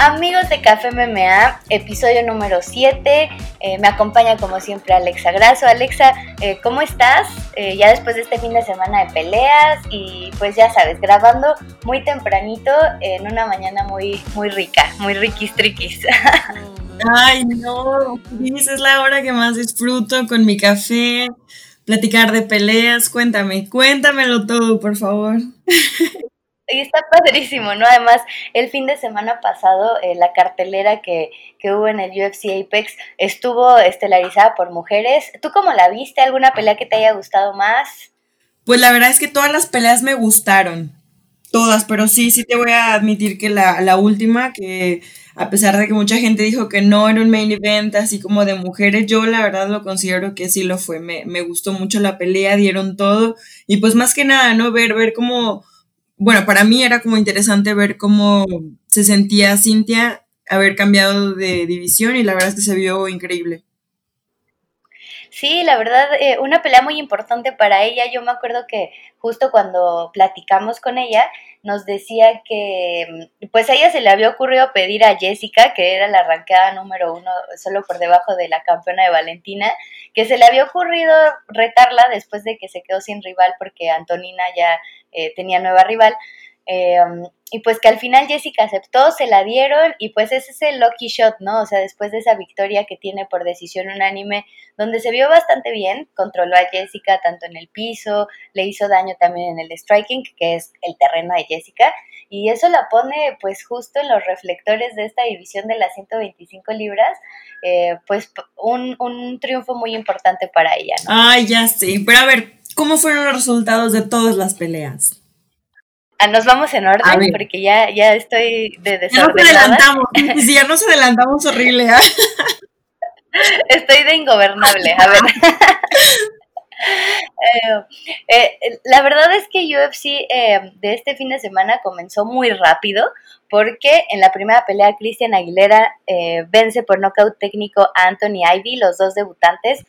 Amigos de Café MMA, episodio número 7. Eh, me acompaña como siempre Alexa Graso. Alexa, eh, ¿cómo estás? Eh, ya después de este fin de semana de peleas y pues ya sabes, grabando muy tempranito en una mañana muy, muy rica, muy riquis triquis. Ay, no, es la hora que más disfruto con mi café, platicar de peleas. Cuéntame, cuéntamelo todo, por favor. Y está padrísimo, ¿no? Además, el fin de semana pasado, eh, la cartelera que, que, hubo en el UFC Apex estuvo estelarizada por mujeres. ¿Tú cómo la viste? ¿Alguna pelea que te haya gustado más? Pues la verdad es que todas las peleas me gustaron. Todas, pero sí, sí te voy a admitir que la, la última, que a pesar de que mucha gente dijo que no era un main event así como de mujeres, yo la verdad lo considero que sí lo fue. Me, me gustó mucho la pelea, dieron todo. Y pues más que nada, ¿no? Ver, ver cómo bueno, para mí era como interesante ver cómo se sentía Cintia haber cambiado de división y la verdad es que se vio increíble. Sí, la verdad, eh, una pelea muy importante para ella. Yo me acuerdo que justo cuando platicamos con ella, nos decía que pues a ella se le había ocurrido pedir a Jessica, que era la arrancada número uno, solo por debajo de la campeona de Valentina, que se le había ocurrido retarla después de que se quedó sin rival porque Antonina ya eh, tenía nueva rival. Eh, y pues que al final Jessica aceptó, se la dieron y pues ese es el lucky shot, ¿no? O sea, después de esa victoria que tiene por decisión unánime, donde se vio bastante bien, controló a Jessica tanto en el piso, le hizo daño también en el striking, que es el terreno de Jessica, y eso la pone pues justo en los reflectores de esta división de las 125 libras, eh, pues un, un triunfo muy importante para ella, ¿no? Ay, ya sé, pero a ver, ¿cómo fueron los resultados de todas las peleas? Ah, nos vamos en orden porque ya, ya estoy de desordenada. Ya nos adelantamos, si ya nos adelantamos horrible. ¿eh? Estoy de ingobernable, a ver. Eh, eh, la verdad es que UFC de este fin de semana comenzó muy rápido porque en la primera pelea Cristian Aguilera vence por nocaut técnico a Anthony Ivy, los dos debutantes.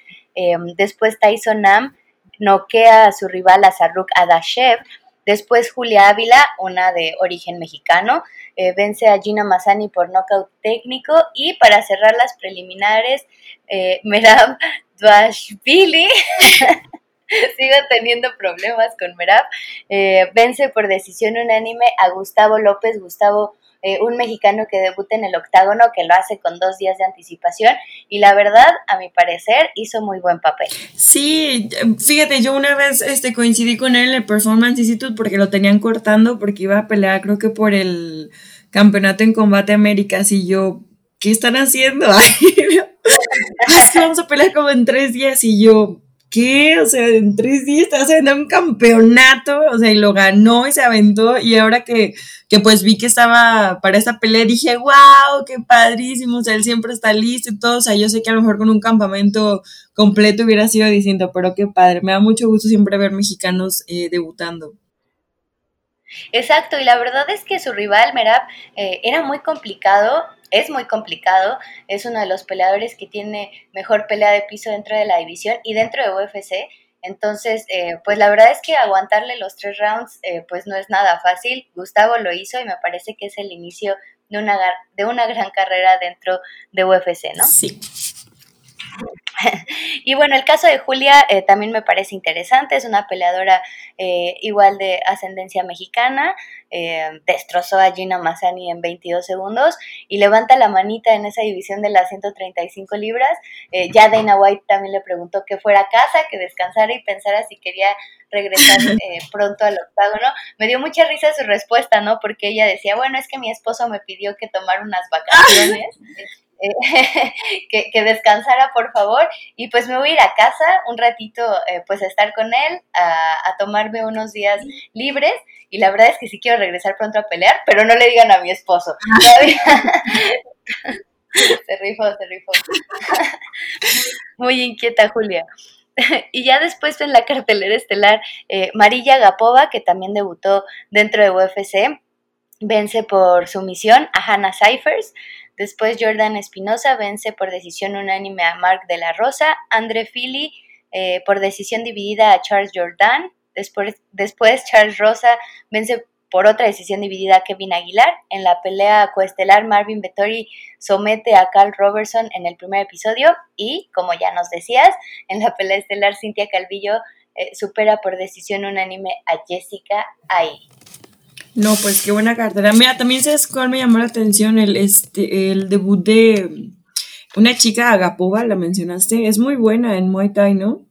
después Tyson Nam noquea a su rival a Saruk Adashev Después Julia Ávila, una de origen mexicano, eh, vence a Gina Mazzani por nocaut técnico. Y para cerrar las preliminares, eh, Merab Dvashvili, sigo teniendo problemas con Merab, eh, vence por decisión unánime a Gustavo López, Gustavo eh, un mexicano que debuta en el octágono, que lo hace con dos días de anticipación y la verdad, a mi parecer, hizo muy buen papel. Sí, fíjate, yo una vez este, coincidí con él en el Performance Institute porque lo tenían cortando porque iba a pelear creo que por el campeonato en combate Américas y yo, ¿qué están haciendo? vamos a pelear como en tres días y yo, ¿qué? O sea, en tres días estaba haciendo un campeonato, o sea, y lo ganó y se aventó, y ahora que, que pues vi que estaba para esta pelea, dije, wow, qué padrísimo, o sea, él siempre está listo y todo, o sea, yo sé que a lo mejor con un campamento completo hubiera sido distinto, pero qué padre, me da mucho gusto siempre ver mexicanos eh, debutando. Exacto, y la verdad es que su rival, Merab, eh, era muy complicado, es muy complicado, es uno de los peleadores que tiene mejor pelea de piso dentro de la división y dentro de UFC. Entonces, eh, pues la verdad es que aguantarle los tres rounds, eh, pues no es nada fácil. Gustavo lo hizo y me parece que es el inicio de una, de una gran carrera dentro de UFC, ¿no? Sí. y bueno, el caso de Julia eh, también me parece interesante, es una peleadora eh, igual de ascendencia mexicana, eh, destrozó a Gina Mazzani en 22 segundos y levanta la manita en esa división de las 135 libras. ya Dana White también le preguntó que fuera a casa, que descansara y pensara si quería regresar pronto al octágono. Me dio mucha risa su respuesta, ¿no? Porque ella decía, bueno, es que mi esposo me pidió que tomara unas vacaciones. que, descansara por favor y pues me voy a ir a casa un ratito eh, pues a estar con él, a, tomarme unos días libres y la verdad es que sí quiero regresar pronto a pelear, pero no le digan a mi esposo. se rifó, se rifó. Muy inquieta Julia. y ya después en la cartelera estelar, eh, Marilla Gapova, que también debutó dentro de UFC, vence por sumisión a Hannah Cyphers. Después Jordan Espinosa vence por decisión unánime a Mark de la Rosa. Andre Philly eh, por decisión dividida a Charles Jordan. Después, después Charles Rosa vence por otra decisión dividida a Kevin Aguilar. En la pelea coestelar, Marvin Vettori somete a Carl Robertson en el primer episodio y, como ya nos decías, en la pelea estelar, Cintia Calvillo eh, supera por decisión unánime a Jessica Ai. No, pues qué buena cartera. Mira, también sabes cuál me llamó la atención el, este, el debut de una chica Agapova, la mencionaste, es muy buena en Muay Thai, ¿no?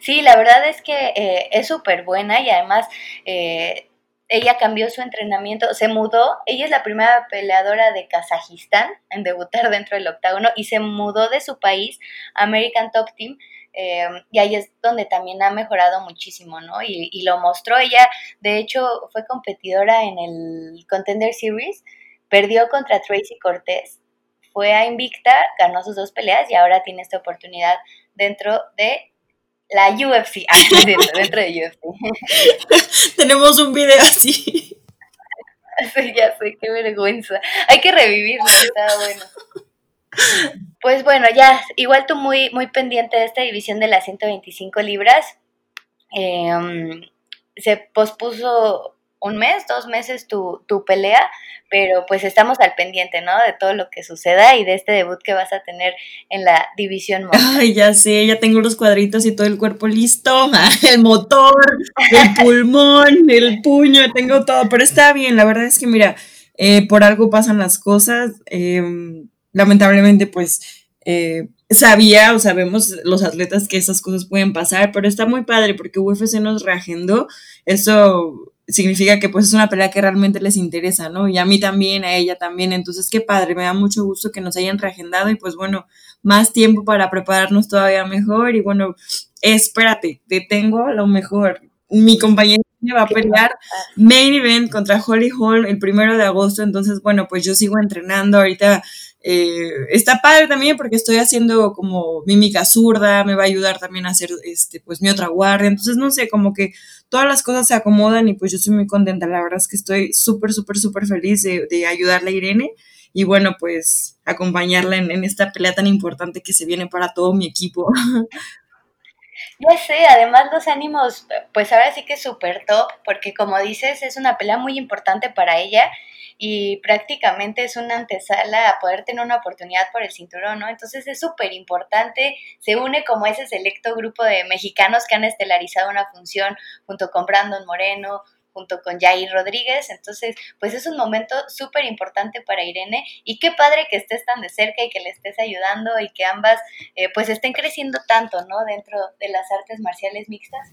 Sí, la verdad es que eh, es súper buena y además eh, ella cambió su entrenamiento, se mudó, ella es la primera peleadora de Kazajistán en debutar dentro del octágono y se mudó de su país, American Top Team, eh, y ahí es donde también ha mejorado muchísimo, ¿no? Y, y, lo mostró ella, de hecho fue competidora en el Contender Series, perdió contra Tracy Cortés, fue a Invicta, ganó sus dos peleas y ahora tiene esta oportunidad dentro de la UFC, ah, dentro de UFC. Tenemos un video así. Sí, ya sé, qué vergüenza. Hay que revivirlo, está bueno. Pues bueno, ya, igual tú muy, muy pendiente de esta división de las 125 libras. Em, se pospuso un mes, dos meses tu, tu pelea, pero pues estamos al pendiente, ¿no? De todo lo que suceda y de este debut que vas a tener en la división Ay, ya sé, ya tengo los cuadritos y todo el cuerpo listo, el motor, el pulmón, el puño, tengo todo, pero está bien, la verdad es que mira, eh, por algo pasan las cosas, em, lamentablemente pues... Eh, sabía o sabemos los atletas que esas cosas pueden pasar, pero está muy padre porque UFC nos reagendó. Eso significa que pues es una pelea que realmente les interesa, ¿no? Y a mí también, a ella también. Entonces, qué padre, me da mucho gusto que nos hayan reagendado y pues bueno, más tiempo para prepararnos todavía mejor. Y bueno, espérate, te tengo lo mejor. Mi compañera va a pelear main event contra Holly Hall el primero de agosto. Entonces, bueno, pues yo sigo entrenando. Ahorita eh, está padre también porque estoy haciendo como mímica zurda, me va a ayudar también a hacer este, pues mi otra guardia. Entonces, no sé, como que todas las cosas se acomodan y pues yo estoy muy contenta. La verdad es que estoy súper, súper, súper feliz de, ayudarle a Irene y bueno, pues acompañarla en, en esta pelea tan importante que se viene para todo mi equipo. Ya sé, además los ánimos, pues ahora sí que súper top, porque como dices, es una pelea muy importante para ella y prácticamente es una antesala a poder tener una oportunidad por el cinturón, ¿no? Entonces es súper importante, se une como ese selecto grupo de mexicanos que han estelarizado una función junto con Brandon Moreno, junto con Jair Rodríguez. Entonces, pues es un momento súper importante para Irene y qué padre que estés tan de cerca y que le estés ayudando y que ambas eh, pues estén creciendo tanto, ¿no? Dentro de las artes marciales mixtas.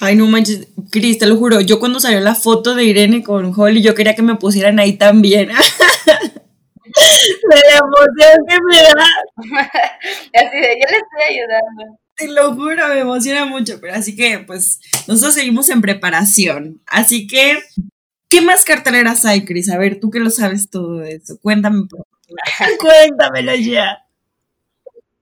Ay, no manches, Cris, te lo juro, yo cuando salió la foto de Irene con Holly, yo quería que me pusieran ahí también. la emoción que me da. Así de, yo le estoy ayudando. Te lo juro, me emociona mucho, pero así que pues nosotros seguimos en preparación. Así que, ¿qué más carteleras hay, Cris? A ver, tú que lo sabes todo de eso, cuéntame. Cuéntamelo ya.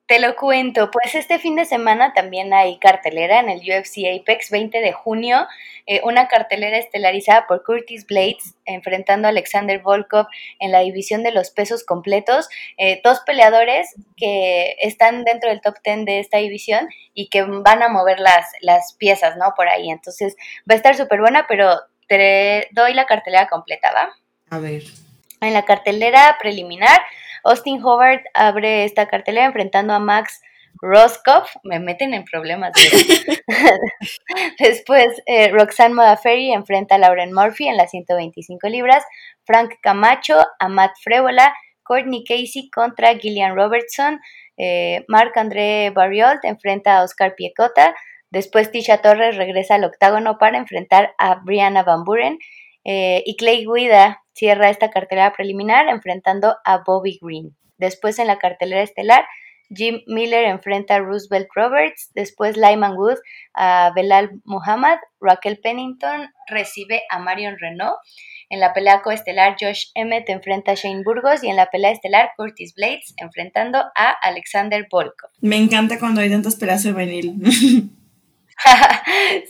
Te lo cuento, pues este fin de semana también hay cartelera en el UFC Apex 20 de junio, eh, una cartelera estelarizada por Curtis Blades enfrentando a Alexander Volkov en la división de los pesos completos, eh, dos peleadores que están dentro del top 10 de esta división y que van a mover las, las piezas, ¿no? Por ahí, entonces va a estar súper buena, pero te doy la cartelera completa, ¿va? A ver. En la cartelera preliminar Austin Howard abre esta cartelera enfrentando a Max Roscoff, me meten en problemas. Después, eh, Roxanne Modafferi enfrenta a Lauren Murphy en las 125 libras. Frank Camacho a Matt Frevola. Courtney Casey contra Gillian Robertson. Eh, Marc André Barriot enfrenta a Oscar Piecota. Después, Tisha Torres regresa al octágono para enfrentar a Brianna Van Buren. Eh, y Clay Guida cierra esta cartelera preliminar enfrentando a Bobby Green. Después en la cartelera estelar, Jim Miller enfrenta a Roosevelt Roberts, después Lyman Wood a Belal Muhammad, Raquel Pennington recibe a Marion Renault, en la pelea coestelar Josh Emmett enfrenta a Shane Burgos y en la pelea estelar Curtis Blades enfrentando a Alexander Volkov. Me encanta cuando hay tantas peleas juvenil.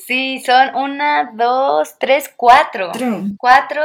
sí, son una, dos, tres, cuatro. Cuatro,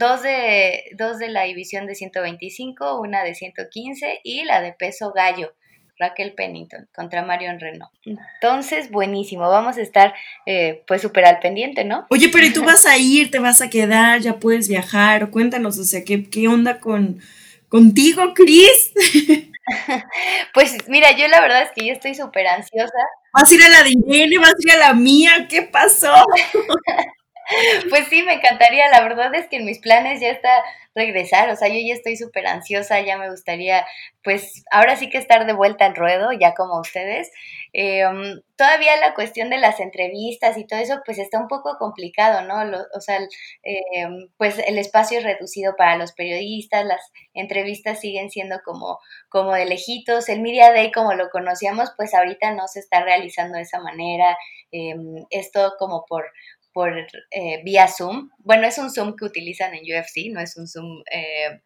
dos de, dos de la división de 125, una de 115 y la de peso gallo. Raquel Pennington contra Marion Renault. Entonces, buenísimo, vamos a estar eh, pues súper al pendiente, ¿no? Oye, pero ¿y tú vas a ir, te vas a quedar, ya puedes viajar? Cuéntanos, o sea, ¿qué, qué onda con contigo, Cris? pues mira, yo la verdad es que yo estoy súper ansiosa. ¿Vas a ir a la de Irene? ¿Vas a ir a la mía? ¿Qué pasó? Pues sí, me encantaría. La verdad es que en mis planes ya está regresar. O sea, yo ya estoy súper ansiosa, ya me gustaría, pues ahora sí que estar de vuelta al ruedo, ya como ustedes. Em, todavía la cuestión de las entrevistas y todo eso, pues está un poco complicado, ¿no? o sea, em, pues el espacio es reducido para los periodistas, las entrevistas siguen siendo como, como de lejitos. El Media Day, como lo conocíamos, pues ahorita no se está realizando de esa manera. Em, esto como por por eh, vía Zoom. Bueno, es un Zoom que utilizan en UFC, no es un Zoom, eh,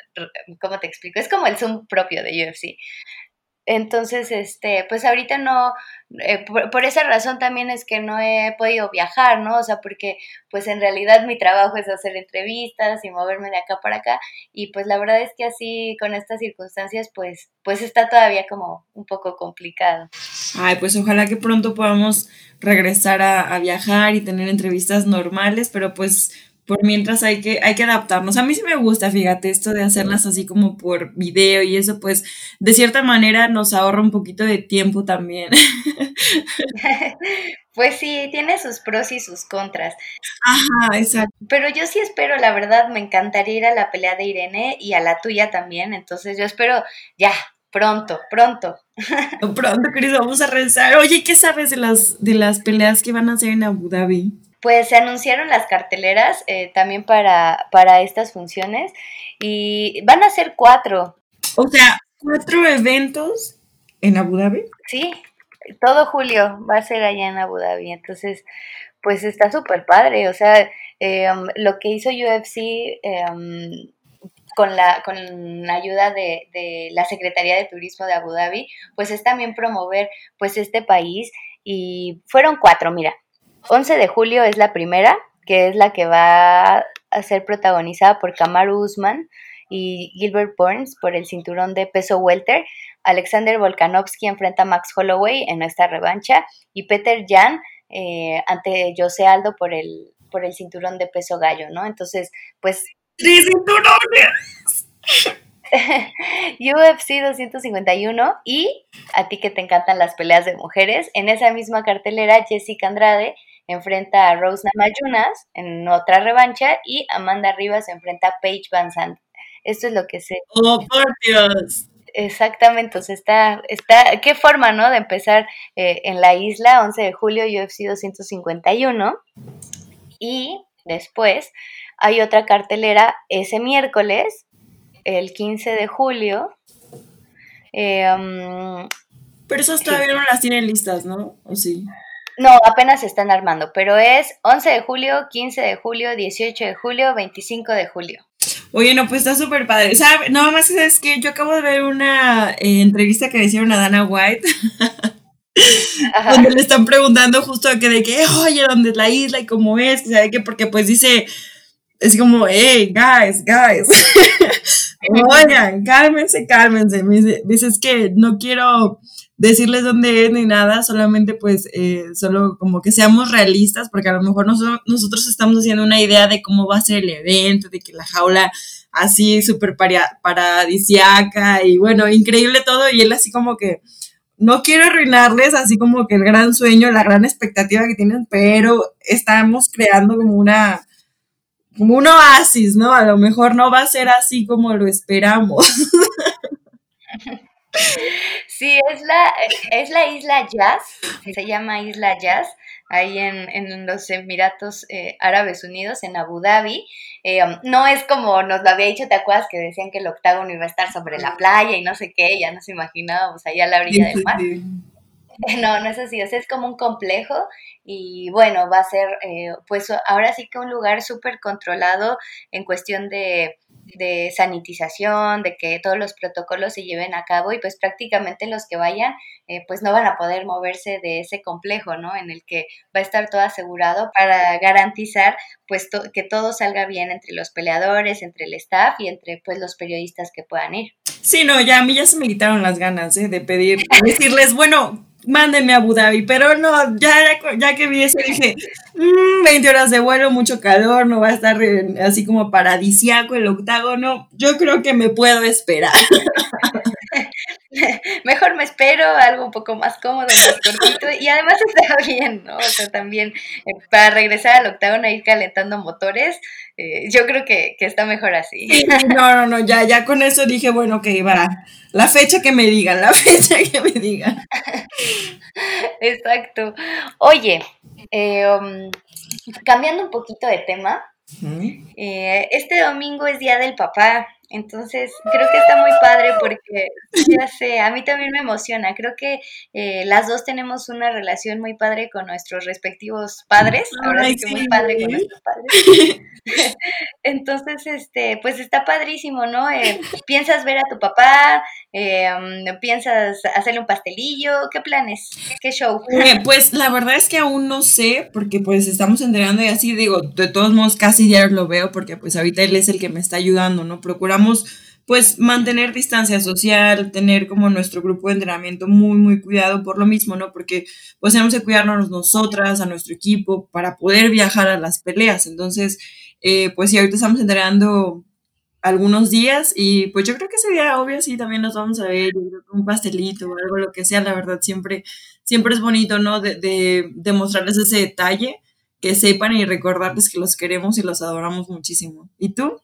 ¿cómo te explico? Es como el Zoom propio de UFC. Entonces, este, pues ahorita no, eh, por, esa razón también es que no he podido viajar, ¿no? O sea, porque pues en realidad mi trabajo es hacer entrevistas y moverme de acá para acá y pues la verdad es que así con estas circunstancias pues, pues está todavía como un poco complicado. Ay, pues ojalá que pronto podamos regresar a, a viajar y tener entrevistas normales, pero pues por mientras hay que, hay que adaptarnos. A mí sí me gusta, fíjate, esto de hacerlas así como por video y eso, pues de cierta manera nos ahorra un poquito de tiempo también. Pues sí, tiene sus pros y sus contras. Ajá, exacto. Pero yo sí espero, la verdad, me encantaría ir a la pelea de Irene y a la tuya también. Entonces yo espero ya, pronto, pronto. Pronto, Cris, vamos a rezar. Oye, ¿qué sabes de las, de las peleas que van a hacer en Abu Dhabi? Pues se anunciaron las carteleras eh, también para, para estas funciones y van a ser cuatro. O sea, cuatro eventos en Abu Dhabi. Sí, todo julio va a ser allá en Abu Dhabi. Entonces, pues está súper padre. O sea, em, lo que hizo UFC em, con, la, con la ayuda de, de, la Secretaría de Turismo de Abu Dhabi, pues es también promover pues este país. Y fueron cuatro, mira. 11 de julio es la primera, que es la que va a ser protagonizada por Kamaru Usman y Gilbert Burns por el cinturón de peso welter. Alexander Volkanovski enfrenta a Max Holloway en esta revancha y Peter Jan eh, ante José Aldo por el, por el cinturón de peso gallo, ¿no? Entonces, pues... ¡Tres cinturones! UFC 251 y a ti que te encantan las peleas de mujeres, en esa misma cartelera Jessica Andrade enfrenta a Rose Namajunas en otra revancha y Amanda Rivas enfrenta a Paige Van Zandt. Esto es lo que sé. ¡Oh, por Dios! Exactamente, o sea, está, está, qué forma, ¿no? De empezar eh, en la isla, 11 de julio, UFC 251. Y después hay otra cartelera ese miércoles, el 15 de julio. Eh, um, Pero esas todavía no las tienen listas, ¿no? ¿O sí? No, apenas se están armando, pero es 11 de julio, 15 de julio, 18 de julio, 25 de julio. Oye, no, pues está súper padre. O sea, nada más es que yo acabo de ver una eh, entrevista que le hicieron a Dana White. donde le están preguntando justo que de que, oye, ¿dónde es la isla y cómo es? Que sabe que porque pues dice, es como, hey, guys, guys. Oigan, cálmense, cálmense. Me dice, dice, es que no quiero decirles dónde es ni nada, solamente pues eh, solo como que seamos realistas, porque a lo mejor nosotros, nosotros estamos haciendo una idea de cómo va a ser el evento, de que la jaula así súper paradisiaca y bueno, increíble todo, y él así como que no quiero arruinarles así como que el gran sueño, la gran expectativa que tienen, pero estamos creando como una como un oasis, ¿no? A lo mejor no va a ser así como lo esperamos. Sí, es la, es la isla Jazz, se llama Isla Jazz, ahí en, en los Emiratos eh, Árabes Unidos, en Abu Dhabi. Eh, um, no es como nos lo había dicho, ¿te acuerdas? Que decían que el octágono iba a estar sobre la playa y no sé qué, ya nos imaginábamos ahí a la orilla del mar. No, no es así, o sea, es como un complejo y bueno, va a ser eh, pues ahora sí que un lugar súper controlado en cuestión de de sanitización, de que todos los protocolos se lleven a cabo y pues prácticamente los que vayan eh, pues no van a poder moverse de ese complejo, ¿no? En el que va a estar todo asegurado para garantizar pues que todo salga bien entre los peleadores, entre el staff y entre pues los periodistas que puedan ir. Sí, no, ya a mí ya se me quitaron las ganas ¿eh? de pedir, decirles, bueno, mándenme a Abu Dhabi, pero no, ya, ya que vi eso dije, 20 mm, horas de vuelo, mucho calor, no va a estar así como paradisiaco el octágono, yo creo que me puedo esperar. Mejor me espero, algo un poco más cómodo, más cortito, y además está bien, ¿no? O sea, también eh, para regresar al octágono ir calentando motores, eh, yo creo que, está mejor así. no, no, no, ya, ya con eso dije, bueno, que va, la fecha que me digan, la fecha que me digan. Exacto. Oye, eh, um, cambiando un poquito de tema, este domingo es Día del Papá entonces, creo que está muy padre porque, ya sé, a mí también me emociona. Creo que eh, las dos tenemos una relación muy padre con nuestros respectivos padres. Ahora sí que muy padre con nuestros padres. Entonces, este, pues está padrísimo, ¿no? Eh, piensas ver a tu papá, eh, mm, piensas hacerle un pastelillo, ¿qué planes? ¿Qué show? pues la verdad es que aún no sé, porque pues estamos entrenando y así digo, de todos modos casi diario lo veo, porque pues ahorita él es el que me está ayudando, ¿no? Procuramos pues mantener distancia social, tener como nuestro grupo de entrenamiento muy, muy cuidado por lo mismo, ¿no? Porque pues tenemos que cuidarnos nosotras, a nuestro equipo, para poder viajar a las peleas. Entonces, eh, pues sí, ahorita estamos entrenando algunos días y pues yo creo que sería obvio, sí, también nos vamos a ver, un pastelito o algo, lo que sea, la verdad, siempre, siempre es bonito, ¿no? De, de, ese detalle, que sepan y recordarles que los queremos y los adoramos muchísimo. ¿Y tú?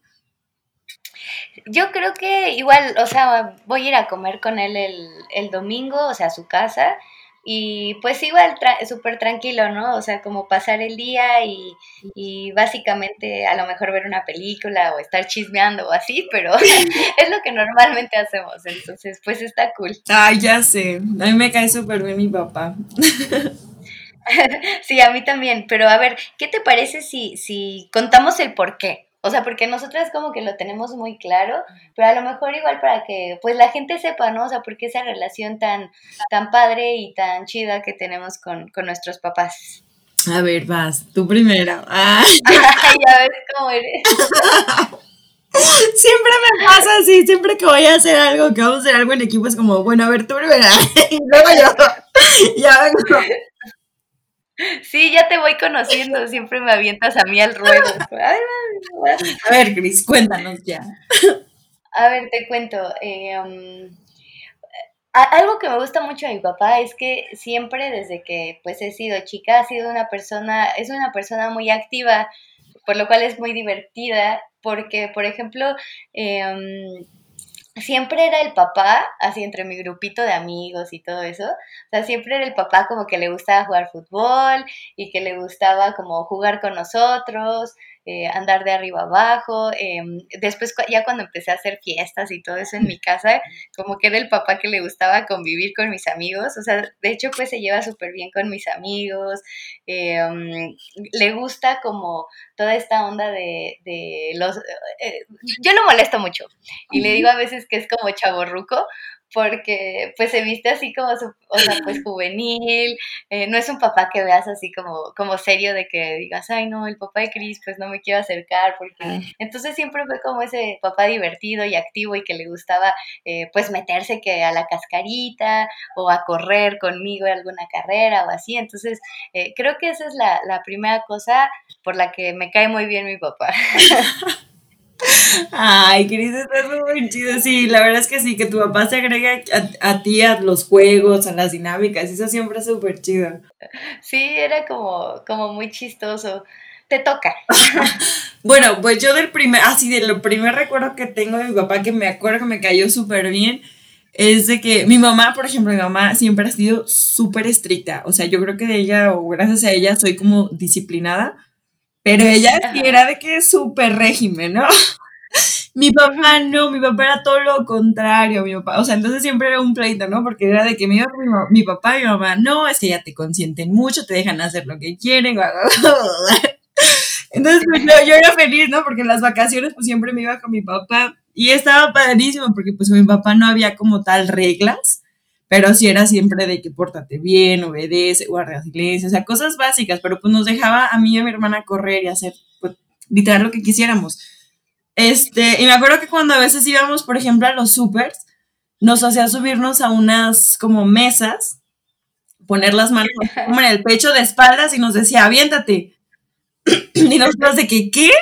Yo creo que igual, o sea, voy a ir a comer con él el, domingo, o sea, a su casa. Y pues igual súper tranquilo, ¿no? O sea, como pasar el día y, y, básicamente a lo mejor ver una película o estar chismeando o así, pero es lo que normalmente hacemos. Entonces, pues está cool. Ay, ya sé. A mí me cae súper bien mi papá. sí, a mí también. Pero a ver, ¿qué te parece si, si contamos el por qué? O sea, porque nosotras como que lo tenemos muy claro, pero a lo mejor igual para que pues la gente sepa, ¿no? O sea, porque esa relación tan, tan padre y tan chida que tenemos con, con nuestros papás. A ver, vas, tú primero. Ah. ya ves cómo eres. Siempre me pasa así, siempre que voy a hacer algo, que vamos a hacer algo en equipo, es como, bueno, a ver, tú primero. y luego yo, ya vengo. Sí, ya te voy conociendo, siempre me avientas a mí al ruedo. A ver, Cris, cuéntanos ya. A ver, te cuento. Eh, um, algo que me gusta mucho de mi papá es que siempre desde que pues he sido chica ha sido una persona, es una persona muy activa, por lo cual es muy divertida, porque por ejemplo, eh, um, siempre era el papá, así entre mi grupito de amigos y todo eso, o sea, siempre era el papá como que le gustaba jugar fútbol y que le gustaba como jugar con nosotros, eh, andar de arriba abajo. Em, después, ya cuando empecé a hacer fiestas y todo eso en mi casa, como que era el papá que le gustaba convivir con mis amigos. O sea, de hecho, pues se lleva súper bien con mis amigos. Em, le gusta como toda esta onda de, los... Eh, yo lo molesto mucho y le digo a veces que es como chaborruco porque pues se viste así como, o sea, pues juvenil, eh, no es un papá que veas así como, como serio de que digas, ay no, el papá de Cris, pues no me quiero acercar, porque ah. entonces siempre fue como ese papá divertido y activo y que le gustaba eh, pues meterse que a la cascarita o a correr conmigo en alguna carrera o así, entonces eh, creo que esa es la, la primera cosa por la que me cae muy bien mi papá. Ay, Cris, está muy chido. Sí, la verdad es que sí, que tu papá se agrega a, ti a los juegos, a las dinámicas. Eso siempre es súper chido. Sí, era como, como muy chistoso. Te toca. bueno, pues yo del primer, así de lo primer recuerdo que tengo de mi papá, que me acuerdo que me cayó súper bien, es de que mi mamá, por ejemplo, mi mamá siempre ha sido súper estricta. O sea, yo creo que de ella, o gracias a ella, soy como disciplinada pero ella era de que es súper régimen, ¿no? mi papá no, mi papá era todo lo contrario, mi papá, o sea, entonces siempre era un pleito, ¿no? Porque era de que mi, mi papá y mi mamá, no, es que ya te consienten mucho, te dejan hacer lo que quieren, entonces pues, yo, yo, era feliz, ¿no? Porque en las vacaciones pues siempre me iba con mi papá y estaba padrísimo porque pues con mi papá no había como tal reglas, pero sí era siempre de que pórtate bien, obedece, guarda silencio, o sea, cosas básicas, pero pues nos dejaba a mí y a mi hermana correr y hacer, pues, literal lo que quisiéramos. Este, y me acuerdo que cuando a veces íbamos, por ejemplo, a los supers, nos hacía subirnos a unas como mesas, poner las manos como en el pecho de espaldas y nos decía, aviéntate. y nosotros de que, ¿qué?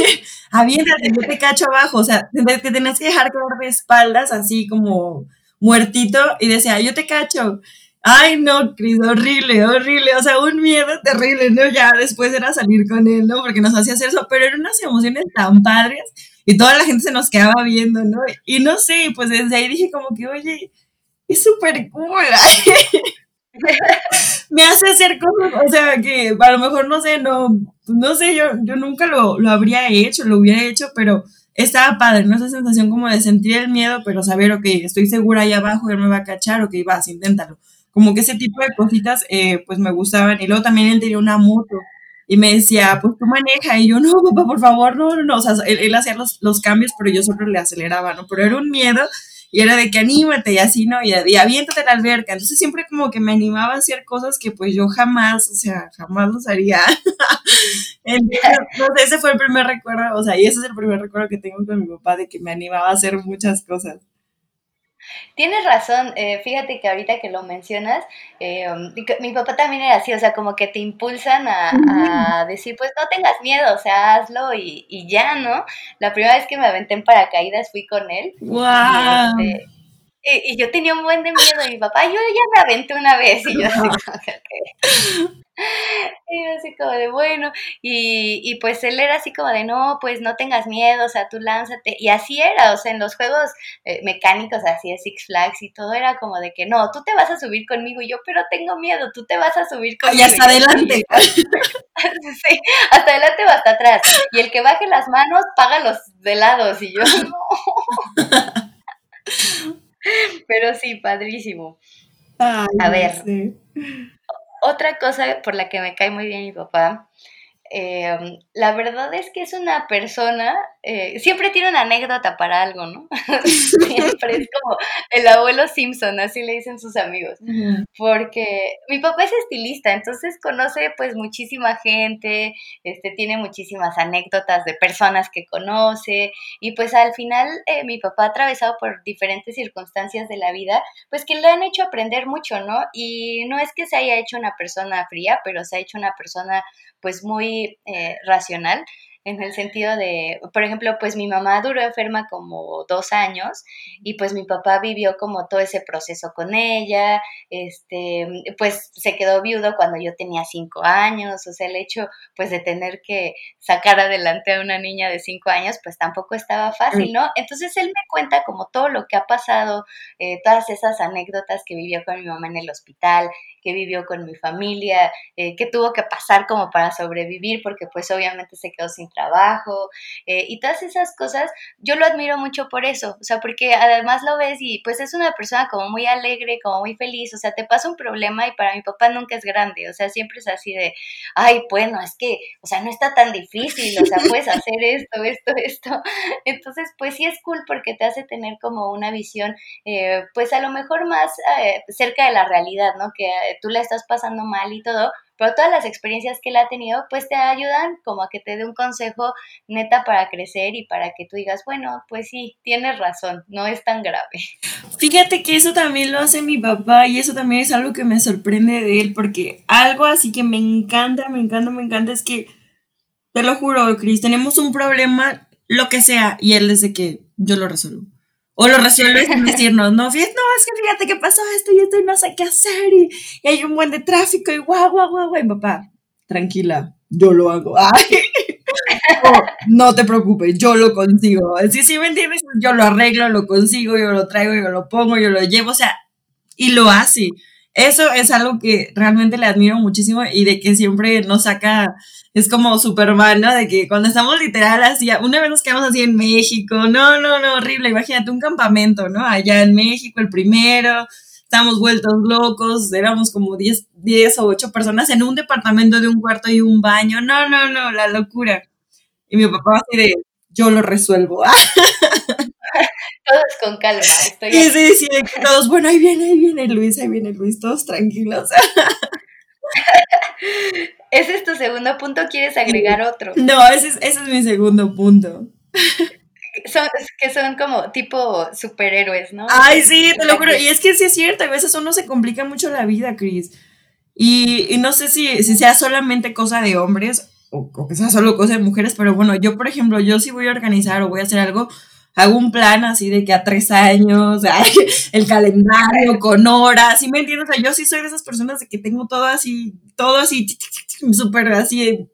aviéntate, yo te cacho abajo. O sea, te, tenías que dejar caer de espaldas así como muertito y decía, yo te cacho. Ay, no, Cris, horrible, horrible. O sea, un miedo terrible, ¿no? Ya después era salir con él, ¿no? Porque nos hacía hacer eso, pero eran unas emociones tan padres y toda la gente se nos quedaba viendo, ¿no? Y no sé, pues desde ahí dije como que, oye, es súper cool. me hace hacer cosas, o sea, que a lo mejor no sé, no, no sé, yo, yo nunca lo, lo habría hecho, lo hubiera hecho, pero estaba padre, ¿no? Esa sensación como de sentir el miedo, pero saber, ok, estoy segura ahí abajo, él me va a cachar, ok, vas, inténtalo. Como que ese tipo de cositas, eh, pues me gustaban. Y luego también él tenía una moto y me decía, pues tú maneja. Y yo, no, papá, por favor, no, no, no. O sea, él, hacía los, los, cambios, pero yo solo le aceleraba, ¿no? Pero era un miedo y era de que anímate y así, ¿no? Y, y aviéntate a la alberca. Entonces siempre como que me animaba a hacer cosas que pues yo jamás, o sea, jamás los haría. Entonces, ese fue el primer recuerdo, o sea, y ese es el primer recuerdo que tengo con mi papá de que me animaba a hacer muchas cosas. Tienes razón, eh, fíjate que ahorita que lo mencionas, eh, mi papá también era así, o sea, como que te impulsan a, decir, pues no tengas miedo, o sea, hazlo y, y, ya, ¿no? La primera vez que me aventé en paracaídas fui con él. ¡Wow! Y, este, yo tenía un buen de miedo y mi papá, yo ya me aventé una vez y yo así como que, Y así como de bueno, y, y, pues él era así como de no, pues no tengas miedo, o sea, tú lánzate. Y así era, o sea, en los juegos eh, mecánicos así de Six Flags y todo era como de que no, tú te vas a subir conmigo y yo, pero tengo miedo, tú te vas a subir conmigo. Y hasta adelante. sí, hasta adelante o hasta atrás. Y el que baje las manos paga los de lados y yo no. pero sí, padrísimo. a ver otra cosa por la que me cae muy bien mi papá, eh, la verdad es que es una persona eh, siempre tiene una anécdota para algo, ¿no? siempre es como el abuelo Simpson, así le dicen sus amigos. Porque mi papá es estilista, entonces conoce pues muchísima gente, este, tiene muchísimas anécdotas de personas que conoce y pues al final eh, mi papá ha atravesado por diferentes circunstancias de la vida, pues que le han hecho aprender mucho, ¿no? Y no es que se haya hecho una persona fría, pero se ha hecho una persona pues muy eh, racional en el sentido de, por ejemplo, pues mi mamá duró enferma como dos años y pues mi papá vivió como todo ese proceso con ella, este, pues se quedó viudo cuando yo tenía cinco años, o sea, el hecho pues de tener que sacar adelante a una niña de cinco años pues tampoco estaba fácil, ¿no? Entonces él me cuenta como todo lo que ha pasado, eh, todas esas anécdotas que vivió con mi mamá en el hospital, que vivió con mi familia, eh, que tuvo que pasar como para sobrevivir porque pues obviamente se quedó sin trabajo eh, y todas esas cosas, yo lo admiro mucho por eso, o sea, porque además lo ves y pues es una persona como muy alegre, como muy feliz, o sea, te pasa un problema y para mi papá nunca es grande, o sea, siempre es así de, ay, bueno, es que, o sea, no está tan difícil, o sea, puedes hacer esto, esto, esto. Entonces, pues sí es cool porque te hace tener como una visión, eh, pues a lo mejor más cerca de la realidad, ¿no? Que tú la estás pasando mal y todo, pero todas las experiencias que él ha tenido, pues te ayudan como a que te dé un consejo neta para crecer y para que tú digas, bueno, pues sí, tienes razón, no es tan grave. Fíjate que eso también lo hace mi papá y eso también es algo que me sorprende de él, porque algo así que me encanta, me encanta, me encanta es que, te lo juro, Cris, tenemos un problema, lo que sea, y él desde que yo lo resuelvo. O lo resuelves sin decirnos, no, no, es que fíjate qué pasó esto y esto y no sé qué hacer y, hay un buen de tráfico y guau, guau, guau, guau. papá, tranquila, yo lo hago. no te preocupes, yo lo consigo. Si sí, me entiendes, yo lo arreglo, lo consigo, yo lo traigo, yo lo pongo, yo lo llevo, o sea, y lo hace. Eso es algo que realmente le admiro muchísimo y de que siempre nos saca es como Superman, ¿no? De que cuando estamos literal así, una vez nos quedamos así en México, no, no, no, horrible, imagínate un campamento, ¿no? Allá en México, el primero, estábamos vueltos locos, éramos como 10, 10 o 8 personas en un departamento de un cuarto y un baño, no, no, no, la locura. Y mi papá así de, yo lo resuelvo. todos con calma. Estoy sí, sí, sí, todos, bueno, ahí viene, ahí viene Luis, ahí viene Luis, todos tranquilos. ¿Ese es tu segundo punto? ¿Quieres agregar otro? No, ese es, ese es mi segundo punto. son, que son como tipo superhéroes, ¿no? Ay, sí, te lo juro. Y es que sí es cierto, a veces uno se complica mucho la vida, Cris. Y, no sé si, si, sea solamente cosa de hombres o, o, que sea solo cosa de mujeres, pero bueno, yo, por ejemplo, yo sí voy a organizar o voy a hacer algo, hago un plan así de que a tres años, el calendario con horas, ¿sí me entiendes? O sea, yo sí soy de esas personas de que tengo todo así, todo así, súper así,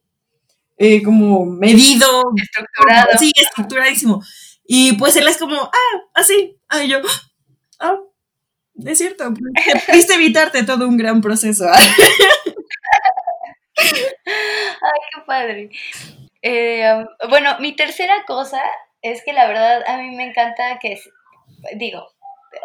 eh, como medido. Estructurado. Sí, estructuradísimo. Y pues él es como, ah, así, ah, yo, ah, es cierto, pudiste evitarte todo un gran proceso. Ay, qué padre. Eh, bueno, mi tercera cosa es que la verdad a mí me encanta que, digo,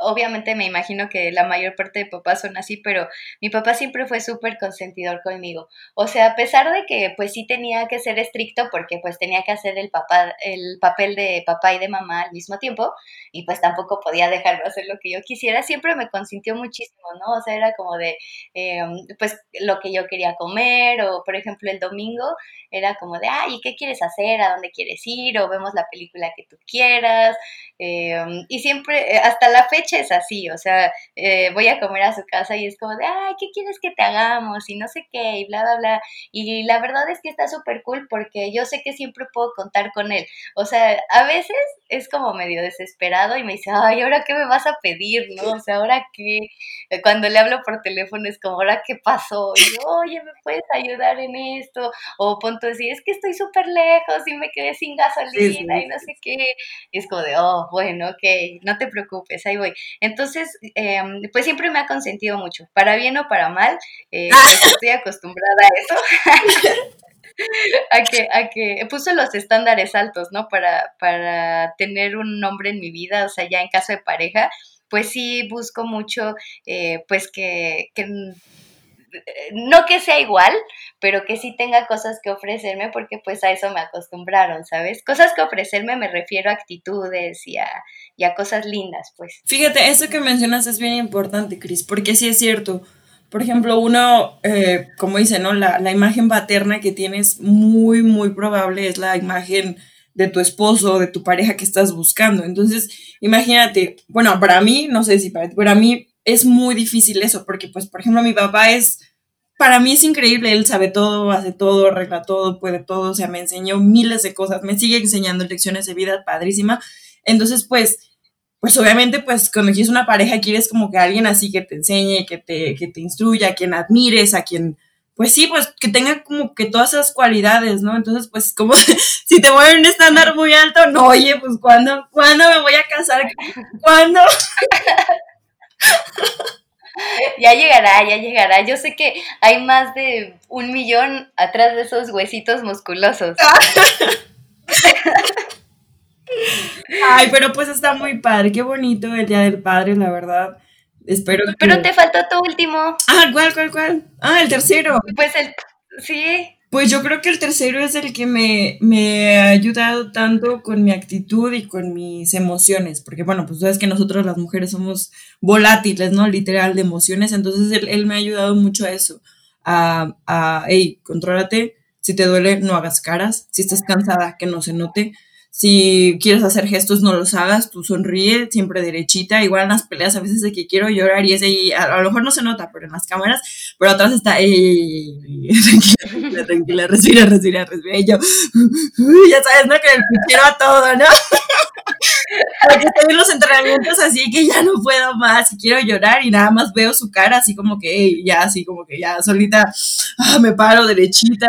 obviamente me imagino que la mayor parte de papás son así, pero mi papá siempre fue súper consentidor conmigo. O sea, a pesar de que pues sí tenía que ser estricto porque pues tenía que hacer el papá, el papel de papá y de mamá al mismo tiempo, y pues tampoco podía dejarlo hacer lo que yo quisiera, siempre me consintió muchísimo, ¿no? O sea, era como de em, pues lo que yo quería comer, o por ejemplo el domingo era como de, ay, ¿qué quieres hacer? ¿A dónde quieres ir? O vemos la película que tú quieras. Em, y siempre, eh, hasta la fecha es así, o sea, eh, voy a comer a su casa y es como de, ay, ¿qué quieres que te hagamos? Y no sé qué, y bla, bla, bla. Y la verdad es que está súper cool porque yo sé que siempre puedo contar con él. O sea, a veces es como medio desesperado y me dice, ay, ¿ahora qué me vas a pedir? ¿No? O sea, ¿ahora qué? Cuando le hablo por teléfono es como, ¿ahora qué pasó? Y yo, oye, ¿me puedes ayudar en esto? O punto decir, es que estoy súper lejos y me quedé sin gasolina y no sé qué. Y es como de, oh, bueno, ok, no te preocupes, ahí voy. Entonces, em, pues siempre me ha consentido mucho, para bien o para mal, eh, pues estoy acostumbrada a eso. a que, a que puso los estándares altos, ¿no? Para, para tener un nombre en mi vida, o sea, ya en caso de pareja, pues sí busco mucho, eh, pues que, que no que sea igual, pero que sí tenga cosas que ofrecerme porque pues a eso me acostumbraron, ¿sabes? Cosas que ofrecerme me refiero a actitudes y a, cosas lindas, pues. Fíjate, eso que mencionas es bien importante, Cris, porque sí es cierto. Por ejemplo, uno, eh, como dice, ¿no? La, la imagen paterna que tienes muy, muy probable es la imagen de tu esposo, de tu pareja que estás buscando. Entonces, imagínate, bueno, para mí, no sé si para para mí es muy difícil eso, porque pues, por ejemplo, mi papá es, para mí es increíble, él sabe todo, hace todo, arregla todo, puede todo, o sea, me enseñó miles de cosas, me sigue enseñando lecciones de vida padrísima. Entonces, pues, pues obviamente, pues cuando quieres una pareja, quieres como que alguien así que te enseñe, que te, que te instruya, a quien admires, a quien, pues sí, pues que tenga como que todas esas cualidades, ¿no? Entonces, pues como si te voy a un estándar muy alto, no, oye, pues ¿cuándo, ¿cuándo me voy a casar? ¿Cuándo? Ya llegará, ya llegará. Yo sé que hay más de un millón atrás de esos huesitos musculosos. Ay, pero pues está muy padre, qué bonito el Día del Padre, la verdad. Espero Pero te faltó tu último. Ah, ¿cuál, cuál, cuál? Ah, el tercero. Pues el, sí. Pues yo creo que el tercero es el que me, me, ha ayudado tanto con mi actitud y con mis emociones, porque bueno, pues sabes que nosotros las mujeres somos volátiles, ¿no? Literal de emociones, entonces él, él me ha ayudado mucho a eso, a, a, hey, contrólate, si te duele, no hagas caras, si estás cansada, que no se note, si quieres hacer gestos, no los hagas, tú sonríe, siempre derechita. Igual en las peleas a veces de que quiero llorar y es ahí, a, lo mejor no se nota, pero en las cámaras, pero atrás está, ey, tranquila, tranquila, respira, respira, respira. Y yo, ya sabes, ¿no? Que el quiero a todo, ¿no? Porque estoy en los entrenamientos así que ya no puedo más y quiero llorar y nada más veo su cara así como que, ya, así como que ya solita ah, me paro derechita,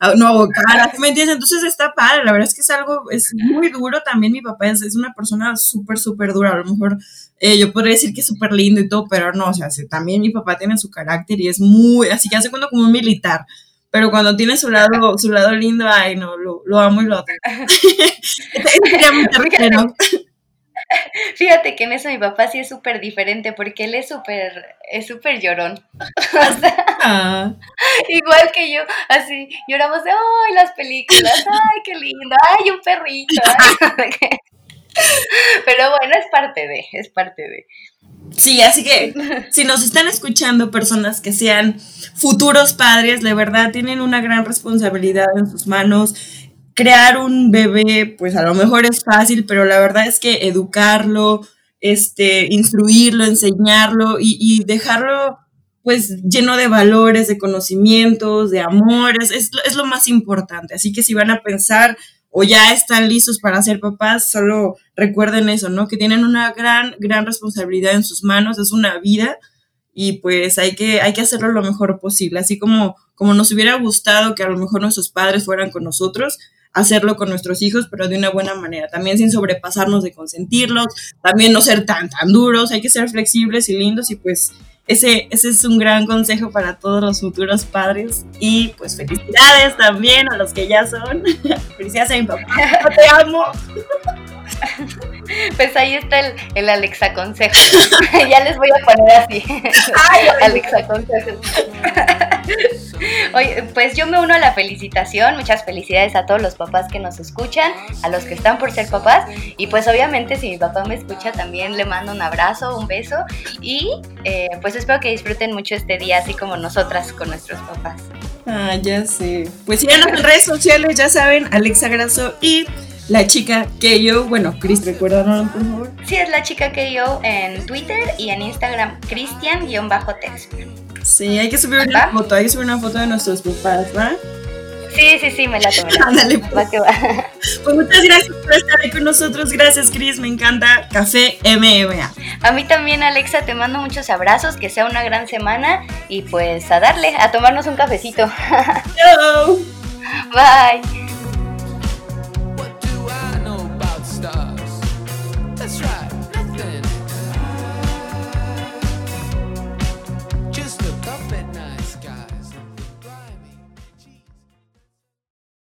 ah, no hago cara, ¿me entiendes? Entonces está padre, la verdad es que es algo, es muy duro también, mi papá es, es una persona súper, súper dura, a lo mejor eh, yo podría decir que es súper lindo y todo, pero no, o sea, también mi papá tiene su carácter y es muy, así que hace cuando como un militar pero cuando tiene su lado, su lado lindo, ay, no, lo, lo amo y lo adoro. Fíjate que en eso mi papá sí es súper diferente porque él es súper, es súper llorón. Ah. Igual que yo, así, lloramos de, ay, las películas, ay, qué lindo, ay, un perrito. Pero bueno, es parte de, es parte de. Sí, así que si nos están escuchando personas que sean futuros padres, de verdad tienen una gran responsabilidad en sus manos. Crear un bebé, pues a lo mejor es fácil, pero la verdad es que educarlo, este, instruirlo, enseñarlo y, dejarlo pues lleno de valores, de conocimientos, de amores, es, es, lo más importante. Así que si van a pensar o ya están listos para ser papás, solo recuerden eso, ¿no? Que tienen una gran, gran responsabilidad en sus manos, es una vida y pues hay que, hay que hacerlo lo mejor posible, así como, como nos hubiera gustado que a lo mejor nuestros padres fueran con nosotros, hacerlo con nuestros hijos, pero de una buena manera, también sin sobrepasarnos de consentirlos, también no ser tan, tan duros, hay que ser flexibles y lindos y pues ese, ese es un gran consejo para todos los futuros padres. Y pues felicidades también a los que ya son. felicidades a mi papá. Te amo. Pues ahí está el, el Alexa Consejo. ya les voy a poner así. Ay, Alexa Consejo. Oye, pues yo me uno a la felicitación. Muchas felicidades a todos los papás que nos escuchan, a los que están por ser papás. Y pues obviamente si mi papá me escucha también le mando un abrazo, un beso. Y eh, pues espero que disfruten mucho este día, así como nosotras con nuestros papás. Ah, ya sé. Pues síganos en redes sociales, ya saben, Alexa Graso y la chica que yo, bueno, Chris, recuérdanos por favor. Sí, es la chica que yo en Twitter y en Instagram, Cristian-Tex. Sí, hay que subir una foto, hay que subir una foto de nuestros papás, ¿va? Sí, sí, sí, me la tomé. Ándale. Va que va. Pues muchas gracias por estar ahí con nosotros. Gracias, Chris. Me encanta Café MMA. A mí también, Alexa. Te mando muchos abrazos. Que sea una gran semana. Y pues a darle, a tomarnos un cafecito. Chao. Bye. That's right.